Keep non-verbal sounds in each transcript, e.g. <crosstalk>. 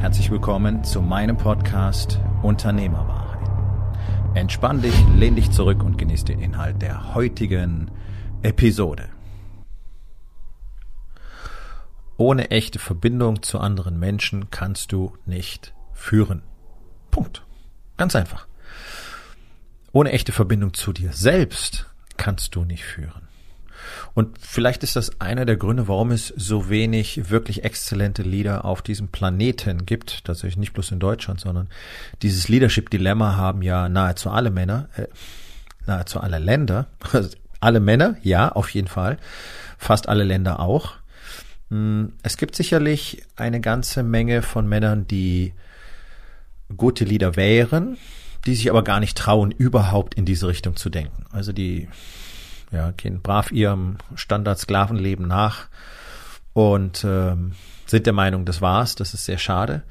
Herzlich willkommen zu meinem Podcast Unternehmerwahrheit. Entspann dich, lehn dich zurück und genieß den Inhalt der heutigen Episode. Ohne echte Verbindung zu anderen Menschen kannst du nicht führen. Punkt. Ganz einfach. Ohne echte Verbindung zu dir selbst kannst du nicht führen. Und vielleicht ist das einer der Gründe, warum es so wenig wirklich exzellente Leader auf diesem Planeten gibt. Tatsächlich nicht bloß in Deutschland, sondern dieses Leadership-Dilemma haben ja nahezu alle Männer, äh, nahezu alle Länder. Also <laughs> alle Männer, ja, auf jeden Fall. Fast alle Länder auch. Hm, es gibt sicherlich eine ganze Menge von Männern, die gute Leader wären, die sich aber gar nicht trauen, überhaupt in diese Richtung zu denken. Also die ja, gehen brav ihrem Standard-Sklavenleben nach und ähm, sind der Meinung, das war's, das ist sehr schade.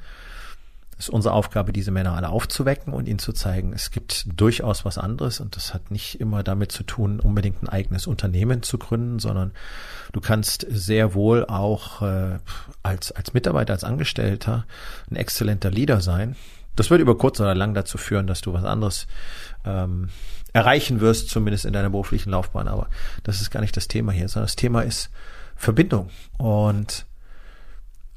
Es ist unsere Aufgabe, diese Männer alle aufzuwecken und ihnen zu zeigen, es gibt durchaus was anderes und das hat nicht immer damit zu tun, unbedingt ein eigenes Unternehmen zu gründen, sondern du kannst sehr wohl auch äh, als, als Mitarbeiter, als Angestellter ein exzellenter Leader sein. Das wird über kurz oder lang dazu führen, dass du was anderes ähm, erreichen wirst, zumindest in deiner beruflichen Laufbahn. Aber das ist gar nicht das Thema hier, sondern das Thema ist Verbindung. Und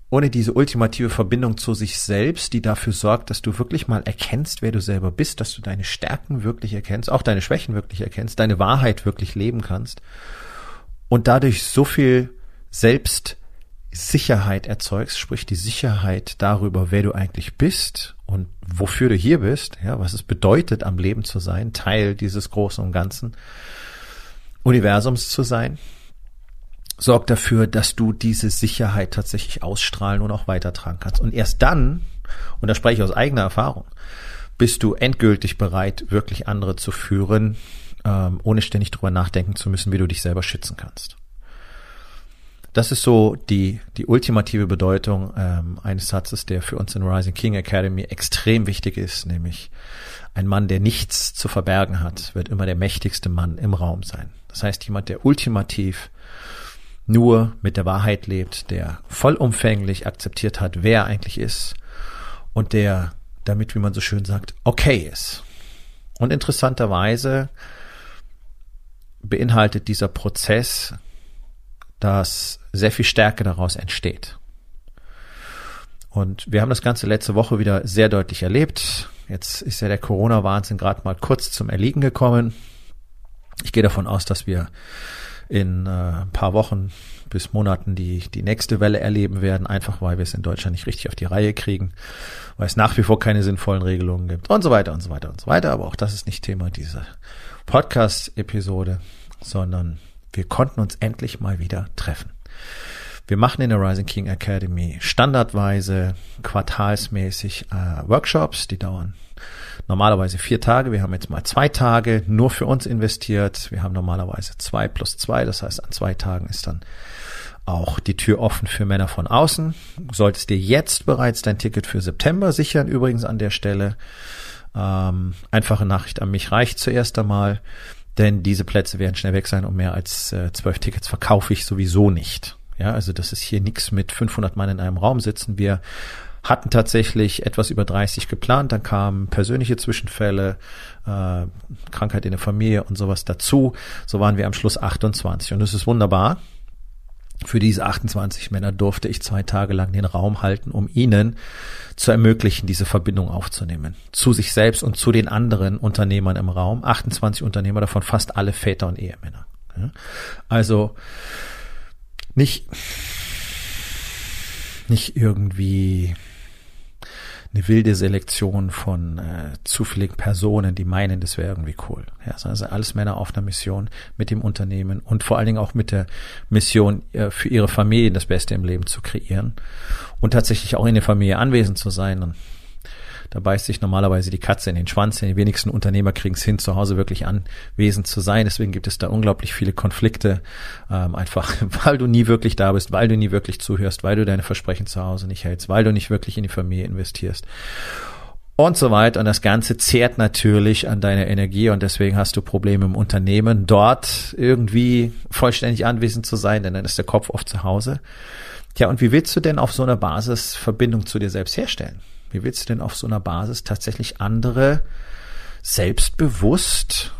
ohne diese ultimative Verbindung zu sich selbst, die dafür sorgt, dass du wirklich mal erkennst, wer du selber bist, dass du deine Stärken wirklich erkennst, auch deine Schwächen wirklich erkennst, deine Wahrheit wirklich leben kannst und dadurch so viel Selbst Sicherheit erzeugst, sprich die Sicherheit darüber, wer du eigentlich bist und wofür du hier bist, ja, was es bedeutet, am Leben zu sein, Teil dieses großen und ganzen Universums zu sein, sorgt dafür, dass du diese Sicherheit tatsächlich ausstrahlen und auch weitertragen kannst. Und erst dann, und da spreche ich aus eigener Erfahrung, bist du endgültig bereit, wirklich andere zu führen, ähm, ohne ständig drüber nachdenken zu müssen, wie du dich selber schützen kannst. Das ist so die, die ultimative Bedeutung ähm, eines Satzes, der für uns in Rising King Academy extrem wichtig ist, nämlich ein Mann, der nichts zu verbergen hat, wird immer der mächtigste Mann im Raum sein. Das heißt, jemand, der ultimativ nur mit der Wahrheit lebt, der vollumfänglich akzeptiert hat, wer er eigentlich ist und der damit, wie man so schön sagt, okay ist. Und interessanterweise beinhaltet dieser Prozess dass sehr viel Stärke daraus entsteht. Und wir haben das Ganze letzte Woche wieder sehr deutlich erlebt. Jetzt ist ja der Corona-Wahnsinn gerade mal kurz zum Erliegen gekommen. Ich gehe davon aus, dass wir in äh, ein paar Wochen bis Monaten die, die nächste Welle erleben werden, einfach weil wir es in Deutschland nicht richtig auf die Reihe kriegen, weil es nach wie vor keine sinnvollen Regelungen gibt und so weiter und so weiter und so weiter. Aber auch das ist nicht Thema dieser Podcast-Episode, sondern wir konnten uns endlich mal wieder treffen. Wir machen in der Rising King Academy standardweise quartalsmäßig äh, Workshops, die dauern normalerweise vier Tage. Wir haben jetzt mal zwei Tage nur für uns investiert. Wir haben normalerweise zwei plus zwei. Das heißt, an zwei Tagen ist dann auch die Tür offen für Männer von außen. Solltest dir jetzt bereits dein Ticket für September sichern. Übrigens an der Stelle ähm, einfache Nachricht an mich reicht zuerst einmal denn diese Plätze werden schnell weg sein und mehr als äh, zwölf Tickets verkaufe ich sowieso nicht. Ja, also das ist hier nichts mit 500 Mann in einem Raum sitzen. Wir hatten tatsächlich etwas über 30 geplant, dann kamen persönliche Zwischenfälle, äh, Krankheit in der Familie und sowas dazu. So waren wir am Schluss 28 und das ist wunderbar. Für diese 28 Männer durfte ich zwei Tage lang den Raum halten, um ihnen zu ermöglichen, diese Verbindung aufzunehmen. Zu sich selbst und zu den anderen Unternehmern im Raum. 28 Unternehmer, davon fast alle Väter und Ehemänner. Also nicht, nicht irgendwie eine wilde Selektion von äh, zufälligen Personen, die meinen, das wäre irgendwie cool. Ja, also alles Männer auf einer Mission mit dem Unternehmen und vor allen Dingen auch mit der Mission, äh, für ihre Familien das Beste im Leben zu kreieren und tatsächlich auch in der Familie anwesend zu sein. Und Da beißt sich normalerweise die Katze in den Schwanz. Die wenigsten Unternehmer kriegen es hin, zu Hause wirklich anwesend zu sein. Deswegen gibt es da unglaublich viele Konflikte. Ähm, einfach, <laughs> weil du nie wirklich da bist, weil du nie wirklich zuhörst, weil du deine Versprechen zu Hause nicht hältst, weil du nicht wirklich in die Familie investierst und so weiter. Und das Ganze zehrt natürlich an deiner Energie und deswegen hast du Probleme im Unternehmen, dort irgendwie vollständig anwesend zu sein, denn dann ist der Kopf oft zu Hause. Tja, und wie willst du denn auf so einer Basis Verbindung zu dir selbst herstellen? Wie willst du denn auf so einer Basis tatsächlich andere selbstbewusst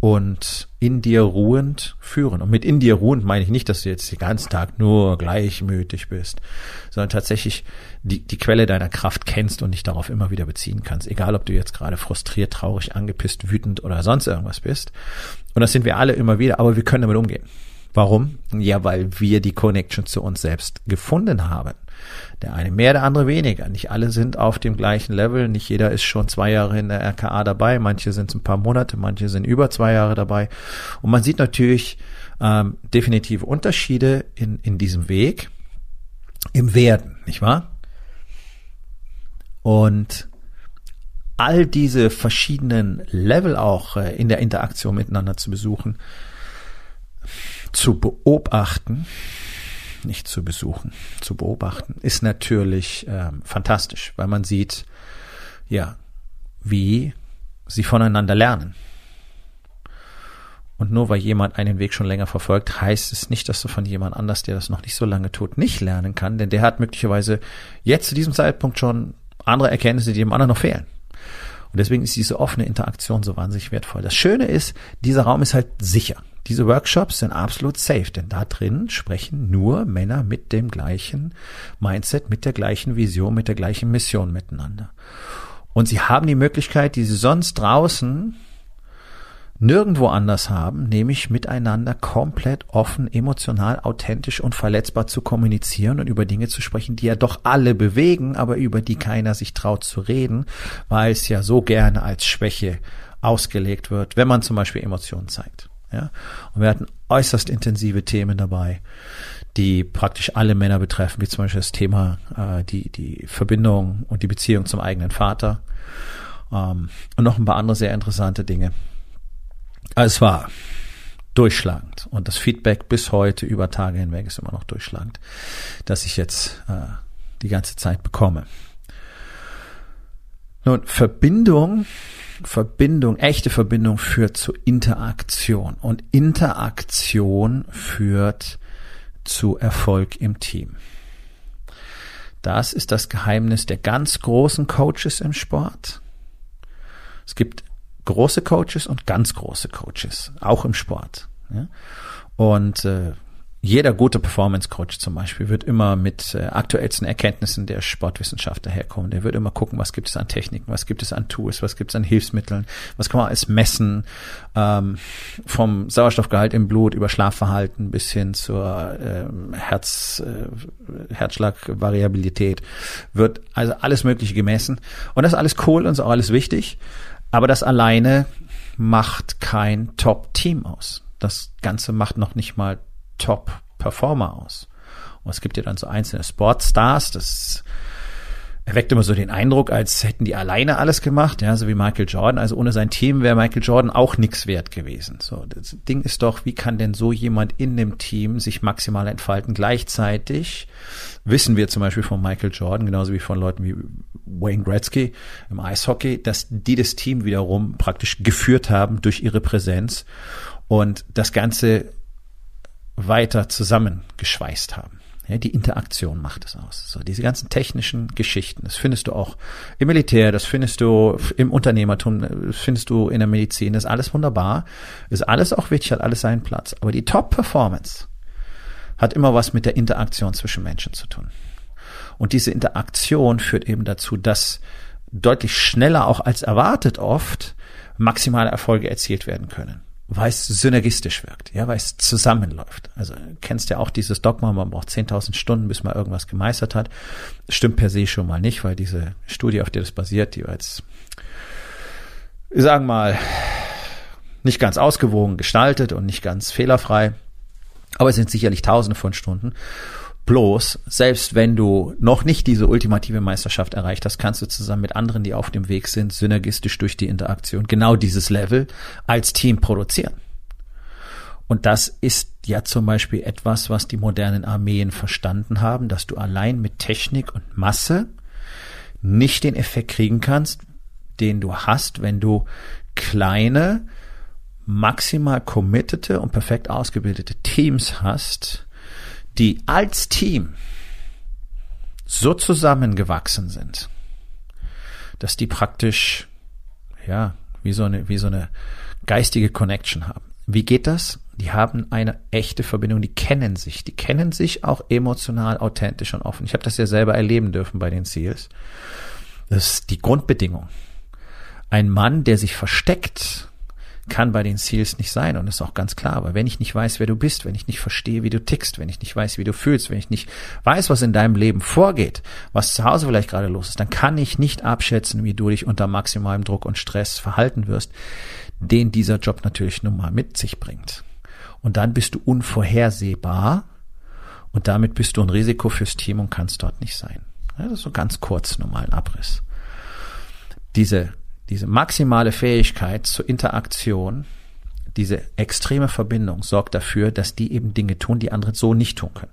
und in dir ruhend führen. Und mit in dir ruhend meine ich nicht, dass du jetzt den ganzen Tag nur gleichmütig bist, sondern tatsächlich die, die Quelle deiner Kraft kennst und dich darauf immer wieder beziehen kannst. Egal, ob du jetzt gerade frustriert, traurig, angepisst, wütend oder sonst irgendwas bist. Und das sind wir alle immer wieder, aber wir können damit umgehen. Warum? Ja, weil wir die Connection zu uns selbst gefunden haben. Der eine mehr, der andere weniger. Nicht alle sind auf dem gleichen Level. Nicht jeder ist schon zwei Jahre in der RKA dabei. Manche sind ein paar Monate, manche sind über zwei Jahre dabei. Und man sieht natürlich ähm, definitive Unterschiede in, in diesem Weg im Werden, nicht wahr? Und all diese verschiedenen Level auch äh, in der Interaktion miteinander zu besuchen, zu beobachten, nicht zu besuchen, zu beobachten, ist natürlich ähm, fantastisch, weil man sieht, ja, wie sie voneinander lernen. Und nur weil jemand einen Weg schon länger verfolgt, heißt es nicht, dass du von jemand anders, der das noch nicht so lange tut, nicht lernen kann, denn der hat möglicherweise jetzt zu diesem Zeitpunkt schon andere Erkenntnisse, die dem anderen noch fehlen. Und deswegen ist diese offene Interaktion so wahnsinnig wertvoll. Das Schöne ist, dieser Raum ist halt sicher. Diese Workshops sind absolut safe, denn da drin sprechen nur Männer mit dem gleichen Mindset, mit der gleichen Vision, mit der gleichen Mission miteinander. Und sie haben die Möglichkeit, die sie sonst draußen nirgendwo anders haben, nämlich miteinander komplett offen, emotional, authentisch und verletzbar zu kommunizieren und über Dinge zu sprechen, die ja doch alle bewegen, aber über die keiner sich traut zu reden, weil es ja so gerne als Schwäche ausgelegt wird, wenn man zum Beispiel Emotionen zeigt. Ja? Und wir hatten äußerst intensive Themen dabei, die praktisch alle Männer betreffen, wie zum Beispiel das Thema äh, die, die Verbindung und die Beziehung zum eigenen Vater ähm, und noch ein paar andere sehr interessante Dinge. Also es war durchschlagend und das Feedback bis heute über Tage hinweg ist immer noch durchschlagend, dass ich jetzt äh, die ganze Zeit bekomme. Nun, Verbindung Verbindung, echte Verbindung führt zu Interaktion und Interaktion führt zu Erfolg im Team. Das ist das Geheimnis der ganz großen Coaches im Sport. Es gibt große Coaches und ganz große Coaches, auch im Sport. Und äh, jeder gute Performance-Coach zum Beispiel wird immer mit äh, aktuellsten Erkenntnissen der Sportwissenschaft daherkommen. Der wird immer gucken, was gibt es an Techniken, was gibt es an Tools, was gibt es an Hilfsmitteln, was kann man alles messen, ähm, vom Sauerstoffgehalt im Blut über Schlafverhalten bis hin zur ähm, Herz, äh, Herzschlagvariabilität wird also alles Mögliche gemessen. Und das ist alles cool und ist auch alles wichtig, aber das alleine macht kein Top-Team aus. Das Ganze macht noch nicht mal Top-Performer aus. Und es gibt ja dann so einzelne Sportstars, das erweckt immer so den Eindruck, als hätten die alleine alles gemacht, ja, so wie Michael Jordan. Also ohne sein Team wäre Michael Jordan auch nichts wert gewesen. So, das Ding ist doch, wie kann denn so jemand in dem Team sich maximal entfalten? Gleichzeitig wissen wir zum Beispiel von Michael Jordan, genauso wie von Leuten wie Wayne Gretzky im Eishockey, dass die das Team wiederum praktisch geführt haben durch ihre Präsenz und das Ganze weiter zusammengeschweißt haben. Ja, die Interaktion macht es aus. So, diese ganzen technischen Geschichten, das findest du auch im Militär, das findest du im Unternehmertum, das findest du in der Medizin, das ist alles wunderbar, ist alles auch wichtig, hat alles seinen Platz. Aber die Top-Performance hat immer was mit der Interaktion zwischen Menschen zu tun. Und diese Interaktion führt eben dazu, dass deutlich schneller auch als erwartet oft maximale Erfolge erzielt werden können weil es synergistisch wirkt, ja, weil es zusammenläuft. Also kennst ja auch dieses Dogma, man braucht 10.000 Stunden, bis man irgendwas gemeistert hat. Stimmt per se schon mal nicht, weil diese Studie, auf der das basiert, die war jetzt, sagen mal, nicht ganz ausgewogen gestaltet und nicht ganz fehlerfrei. Aber es sind sicherlich Tausende von Stunden. Bloß, selbst wenn du noch nicht diese ultimative Meisterschaft erreicht hast, kannst du zusammen mit anderen, die auf dem Weg sind, synergistisch durch die Interaktion genau dieses Level als Team produzieren. Und das ist ja zum Beispiel etwas, was die modernen Armeen verstanden haben, dass du allein mit Technik und Masse nicht den Effekt kriegen kannst, den du hast, wenn du kleine, maximal committete und perfekt ausgebildete Teams hast, die als Team so zusammengewachsen sind, dass die praktisch, ja, wie so eine, wie so eine geistige Connection haben. Wie geht das? Die haben eine echte Verbindung, die kennen sich, die kennen sich auch emotional, authentisch und offen. Ich habe das ja selber erleben dürfen bei den Seals. Das ist die Grundbedingung. Ein Mann, der sich versteckt kann bei den Seals nicht sein und ist auch ganz klar. Aber wenn ich nicht weiß, wer du bist, wenn ich nicht verstehe, wie du tickst, wenn ich nicht weiß, wie du fühlst, wenn ich nicht weiß, was in deinem Leben vorgeht, was zu Hause vielleicht gerade los ist, dann kann ich nicht abschätzen, wie du dich unter maximalem Druck und Stress verhalten wirst, den dieser Job natürlich nun mal mit sich bringt. Und dann bist du unvorhersehbar und damit bist du ein Risiko fürs Team und kannst dort nicht sein. Ja, das ist so ganz kurz normalen Abriss. Diese diese maximale Fähigkeit zur Interaktion, diese extreme Verbindung sorgt dafür, dass die eben Dinge tun, die andere so nicht tun können.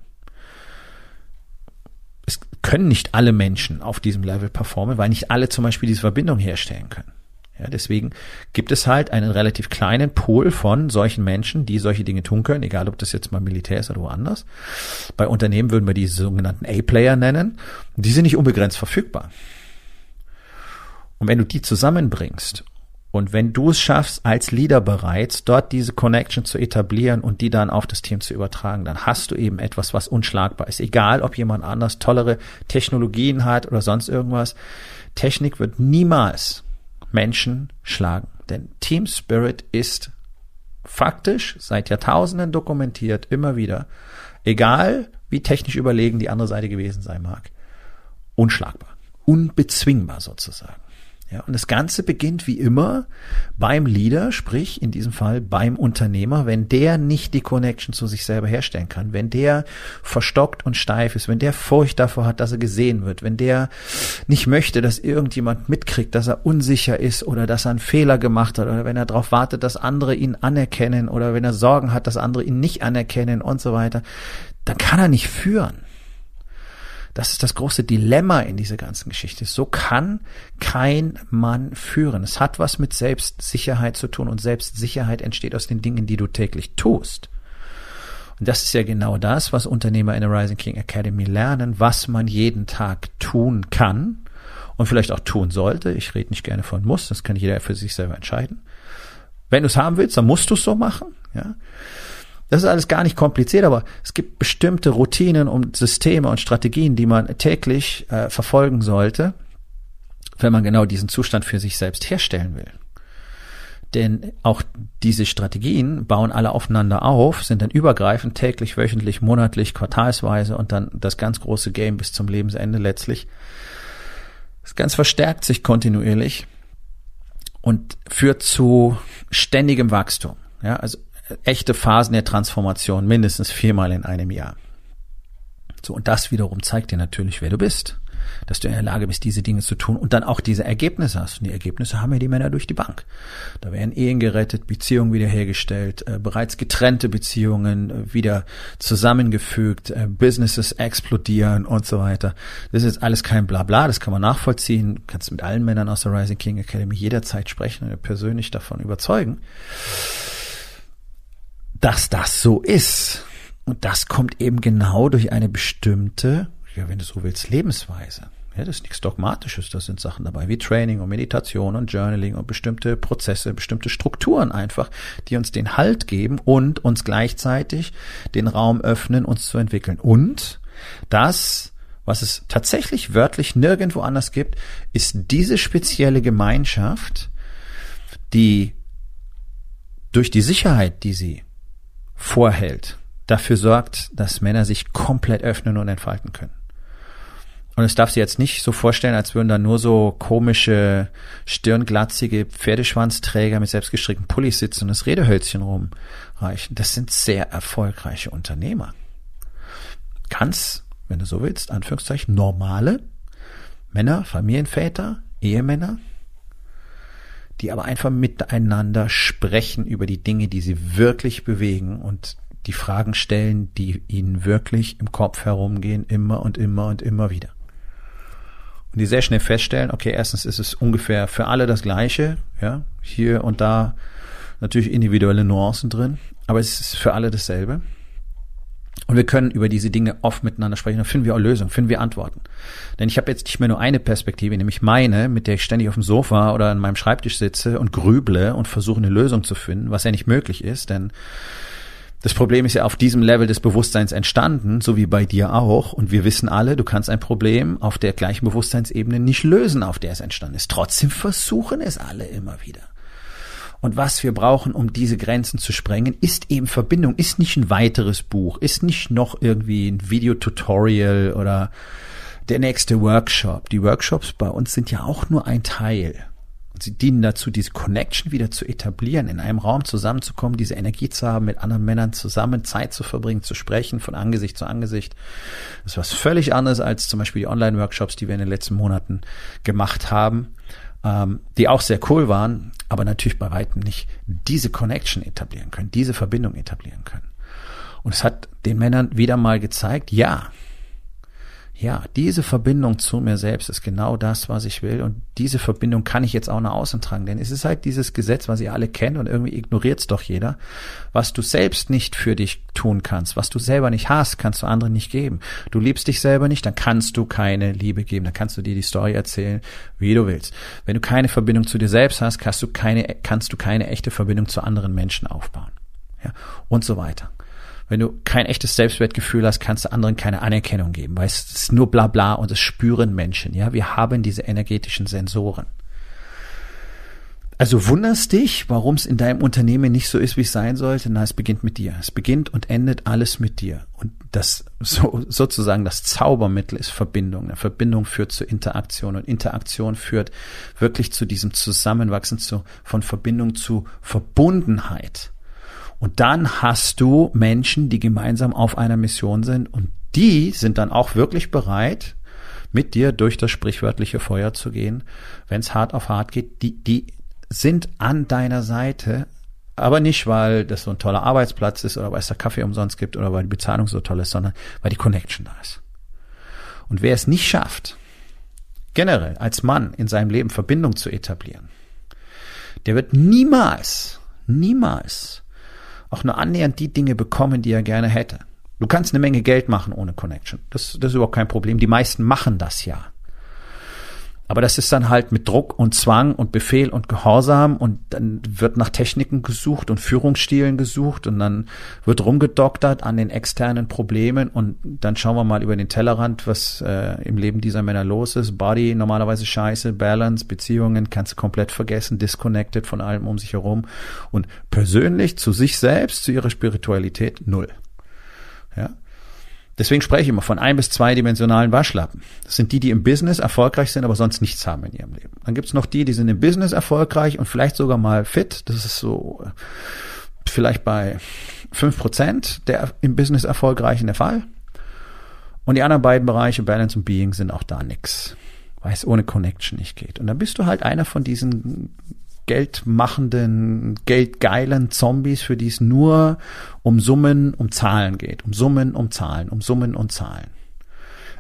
Es können nicht alle Menschen auf diesem Level performen, weil nicht alle zum Beispiel diese Verbindung herstellen können. Ja, deswegen gibt es halt einen relativ kleinen Pool von solchen Menschen, die solche Dinge tun können, egal ob das jetzt mal Militär ist oder woanders. Bei Unternehmen würden wir die sogenannten A-Player nennen. Die sind nicht unbegrenzt verfügbar. Und wenn du die zusammenbringst und wenn du es schaffst, als Leader bereits dort diese Connection zu etablieren und die dann auf das Team zu übertragen, dann hast du eben etwas, was unschlagbar ist. Egal, ob jemand anders tollere Technologien hat oder sonst irgendwas. Technik wird niemals Menschen schlagen. Denn Team Spirit ist faktisch seit Jahrtausenden dokumentiert, immer wieder, egal wie technisch überlegen die andere Seite gewesen sein mag, unschlagbar, unbezwingbar sozusagen. Ja, und das Ganze beginnt wie immer beim Leader, sprich in diesem Fall beim Unternehmer, wenn der nicht die Connection zu sich selber herstellen kann, wenn der verstockt und steif ist, wenn der Furcht davor hat, dass er gesehen wird, wenn der nicht möchte, dass irgendjemand mitkriegt, dass er unsicher ist oder dass er einen Fehler gemacht hat oder wenn er darauf wartet, dass andere ihn anerkennen oder wenn er Sorgen hat, dass andere ihn nicht anerkennen und so weiter, dann kann er nicht führen. Das ist das große Dilemma in dieser ganzen Geschichte. So kann kein Mann führen. Es hat was mit Selbstsicherheit zu tun und Selbstsicherheit entsteht aus den Dingen, die du täglich tust. Und das ist ja genau das, was Unternehmer in der Rising King Academy lernen, was man jeden Tag tun kann und vielleicht auch tun sollte. Ich rede nicht gerne von muss, das kann jeder für sich selber entscheiden. Wenn du es haben willst, dann musst du es so machen. Ja. Das ist alles gar nicht kompliziert, aber es gibt bestimmte Routinen und Systeme und Strategien, die man täglich äh, verfolgen sollte, wenn man genau diesen Zustand für sich selbst herstellen will. Denn auch diese Strategien bauen alle aufeinander auf, sind dann übergreifend täglich, wöchentlich, monatlich, quartalsweise und dann das ganz große Game bis zum Lebensende letztlich. Das Ganze verstärkt sich kontinuierlich und führt zu ständigem Wachstum. Ja, also echte Phasen der Transformation mindestens viermal in einem Jahr. So, und das wiederum zeigt dir natürlich, wer du bist. Dass du in der Lage bist, diese Dinge zu tun und dann auch diese Ergebnisse hast. Und die Ergebnisse haben ja die Männer durch die Bank. Da werden Ehen gerettet, Beziehungen wiederhergestellt, äh, bereits getrennte Beziehungen äh, wieder zusammengefügt, äh, Businesses explodieren und so weiter. Das ist jetzt alles kein Blabla, das kann man nachvollziehen. Du kannst mit allen Männern aus der Rising King Academy jederzeit sprechen und persönlich davon überzeugen dass das so ist. Und das kommt eben genau durch eine bestimmte, ja, wenn du so willst, Lebensweise. Ja, das ist nichts Dogmatisches, das sind Sachen dabei wie Training und Meditation und Journaling und bestimmte Prozesse, bestimmte Strukturen einfach, die uns den Halt geben und uns gleichzeitig den Raum öffnen, uns zu entwickeln. Und das, was es tatsächlich wörtlich nirgendwo anders gibt, ist diese spezielle Gemeinschaft, die durch die Sicherheit, die sie vorhält, dafür sorgt, dass Männer sich komplett öffnen und entfalten können. Und es darf sich jetzt nicht so vorstellen, als würden da nur so komische, stirnglatzige Pferdeschwanzträger mit selbstgestrickten Pullis sitzen und das Redehölzchen rumreichen. Das sind sehr erfolgreiche Unternehmer. Ganz wenn du so willst, Anführungszeichen, normale Männer, Familienväter, Ehemänner, die aber einfach miteinander sprechen über die Dinge, die sie wirklich bewegen und die Fragen stellen, die ihnen wirklich im Kopf herumgehen, immer und immer und immer wieder. Und die sehr schnell feststellen, okay, erstens ist es ungefähr für alle das Gleiche, ja, hier und da natürlich individuelle Nuancen drin, aber es ist für alle dasselbe. Und wir können über diese Dinge oft miteinander sprechen. Dann finden wir auch Lösungen, finden wir Antworten. Denn ich habe jetzt nicht mehr nur eine Perspektive, nämlich meine, mit der ich ständig auf dem Sofa oder an meinem Schreibtisch sitze und grüble und versuche eine Lösung zu finden, was ja nicht möglich ist, denn das Problem ist ja auf diesem Level des Bewusstseins entstanden, so wie bei dir auch. Und wir wissen alle, du kannst ein Problem auf der gleichen Bewusstseinsebene nicht lösen, auf der es entstanden ist. Trotzdem versuchen es alle immer wieder. Und was wir brauchen, um diese Grenzen zu sprengen, ist eben Verbindung, ist nicht ein weiteres Buch, ist nicht noch irgendwie ein Videotutorial oder der nächste Workshop. Die Workshops bei uns sind ja auch nur ein Teil. Sie dienen dazu, diese Connection wieder zu etablieren, in einem Raum zusammenzukommen, diese Energie zu haben, mit anderen Männern zusammen Zeit zu verbringen, zu sprechen, von Angesicht zu Angesicht. Das ist was völlig anderes als zum Beispiel die Online-Workshops, die wir in den letzten Monaten gemacht haben ähm, die auch sehr cool waren, aber natürlich bei weitem nicht diese Connection etablieren können, diese Verbindung etablieren können. Und es hat den Männern wieder mal gezeigt, ja, ja, diese Verbindung zu mir selbst ist genau das, was ich will. Und diese Verbindung kann ich jetzt auch nach außen tragen. Denn es ist halt dieses Gesetz, was ihr alle kennt und irgendwie ignoriert es doch jeder. Was du selbst nicht für dich tun kannst, was du selber nicht hast, kannst du anderen nicht geben. Du liebst dich selber nicht, dann kannst du keine Liebe geben. Dann kannst du dir die Story erzählen, wie du willst. Wenn du keine Verbindung zu dir selbst hast, kannst du keine, kannst du keine echte Verbindung zu anderen Menschen aufbauen. Ja, und so weiter. Wenn du kein echtes Selbstwertgefühl hast, kannst du anderen keine Anerkennung geben, weil es ist nur bla bla und es spüren Menschen. Ja, wir haben diese energetischen Sensoren. Also wunderst dich, warum es in deinem Unternehmen nicht so ist, wie es sein sollte? Na, es beginnt mit dir. Es beginnt und endet alles mit dir. Und das so, sozusagen das Zaubermittel ist Verbindung. Eine Verbindung führt zur Interaktion und Interaktion führt wirklich zu diesem Zusammenwachsen zu, von Verbindung zu Verbundenheit. Und dann hast du Menschen, die gemeinsam auf einer Mission sind und die sind dann auch wirklich bereit, mit dir durch das sprichwörtliche Feuer zu gehen, wenn es hart auf hart geht. Die, die sind an deiner Seite, aber nicht, weil das so ein toller Arbeitsplatz ist oder weil es da Kaffee umsonst gibt oder weil die Bezahlung so toll ist, sondern weil die Connection da ist. Und wer es nicht schafft, generell als Mann in seinem Leben Verbindung zu etablieren, der wird niemals, niemals auch nur annähernd die Dinge bekommen, die er gerne hätte. Du kannst eine Menge Geld machen ohne Connection. Das, das ist überhaupt kein Problem. Die meisten machen das ja. Aber das ist dann halt mit Druck und Zwang und Befehl und Gehorsam und dann wird nach Techniken gesucht und Führungsstilen gesucht und dann wird rumgedoktert an den externen Problemen und dann schauen wir mal über den Tellerrand, was äh, im Leben dieser Männer los ist. Body normalerweise scheiße, Balance, Beziehungen kannst du komplett vergessen, disconnected von allem um sich herum und persönlich zu sich selbst, zu ihrer Spiritualität null. Ja. Deswegen spreche ich immer von ein- bis zweidimensionalen Waschlappen. Das sind die, die im Business erfolgreich sind, aber sonst nichts haben in ihrem Leben. Dann gibt's noch die, die sind im Business erfolgreich und vielleicht sogar mal fit. Das ist so äh, vielleicht bei fünf Prozent der im Business erfolgreichen der Fall. Und die anderen beiden Bereiche, Balance und Being, sind auch da nix. Weil es ohne Connection nicht geht. Und dann bist du halt einer von diesen geldmachenden, geldgeilen Zombies, für die es nur um Summen, um Zahlen geht. Um Summen, um Zahlen, um Summen und Zahlen.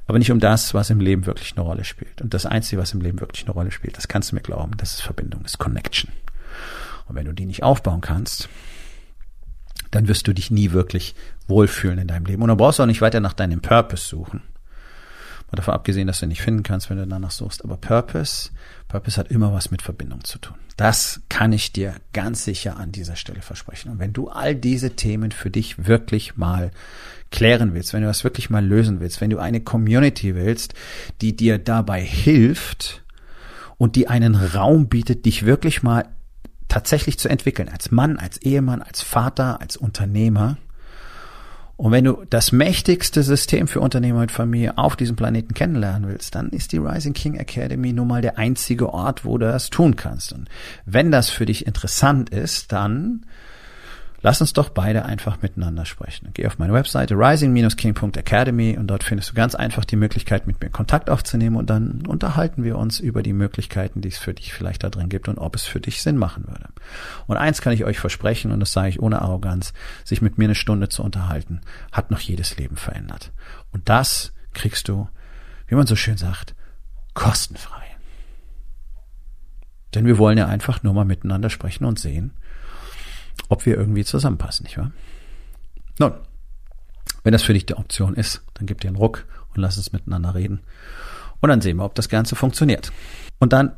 Aber nicht um das, was im Leben wirklich eine Rolle spielt. Und das Einzige, was im Leben wirklich eine Rolle spielt, das kannst du mir glauben, das ist Verbindung, das ist Connection. Und wenn du die nicht aufbauen kannst, dann wirst du dich nie wirklich wohlfühlen in deinem Leben. Und dann brauchst du auch nicht weiter nach deinem Purpose suchen. Mal davon abgesehen, dass du nicht finden kannst, wenn du danach suchst. Aber Purpose, Purpose hat immer was mit Verbindung zu tun. Das kann ich dir ganz sicher an dieser Stelle versprechen. Und wenn du all diese Themen für dich wirklich mal klären willst, wenn du das wirklich mal lösen willst, wenn du eine Community willst, die dir dabei hilft und die einen Raum bietet, dich wirklich mal tatsächlich zu entwickeln, als Mann, als Ehemann, als Vater, als Unternehmer, und wenn du das mächtigste System für Unternehmer und Familie auf diesem Planeten kennenlernen willst, dann ist die Rising King Academy nun mal der einzige Ort, wo du das tun kannst. Und wenn das für dich interessant ist, dann Lass uns doch beide einfach miteinander sprechen. Geh auf meine Webseite rising-king.academy und dort findest du ganz einfach die Möglichkeit, mit mir Kontakt aufzunehmen und dann unterhalten wir uns über die Möglichkeiten, die es für dich vielleicht da drin gibt und ob es für dich Sinn machen würde. Und eins kann ich euch versprechen und das sage ich ohne Arroganz, sich mit mir eine Stunde zu unterhalten, hat noch jedes Leben verändert. Und das kriegst du, wie man so schön sagt, kostenfrei. Denn wir wollen ja einfach nur mal miteinander sprechen und sehen, ob wir irgendwie zusammenpassen, nicht wahr? Nun, wenn das für dich die Option ist, dann gib dir einen Ruck und lass uns miteinander reden. Und dann sehen wir, ob das Ganze funktioniert. Und dann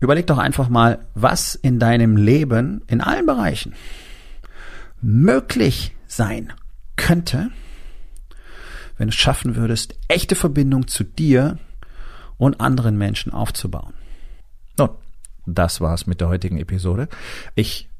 überleg doch einfach mal, was in deinem Leben in allen Bereichen möglich sein könnte, wenn du es schaffen würdest, echte Verbindung zu dir und anderen Menschen aufzubauen. Nun, das war's mit der heutigen Episode. Ich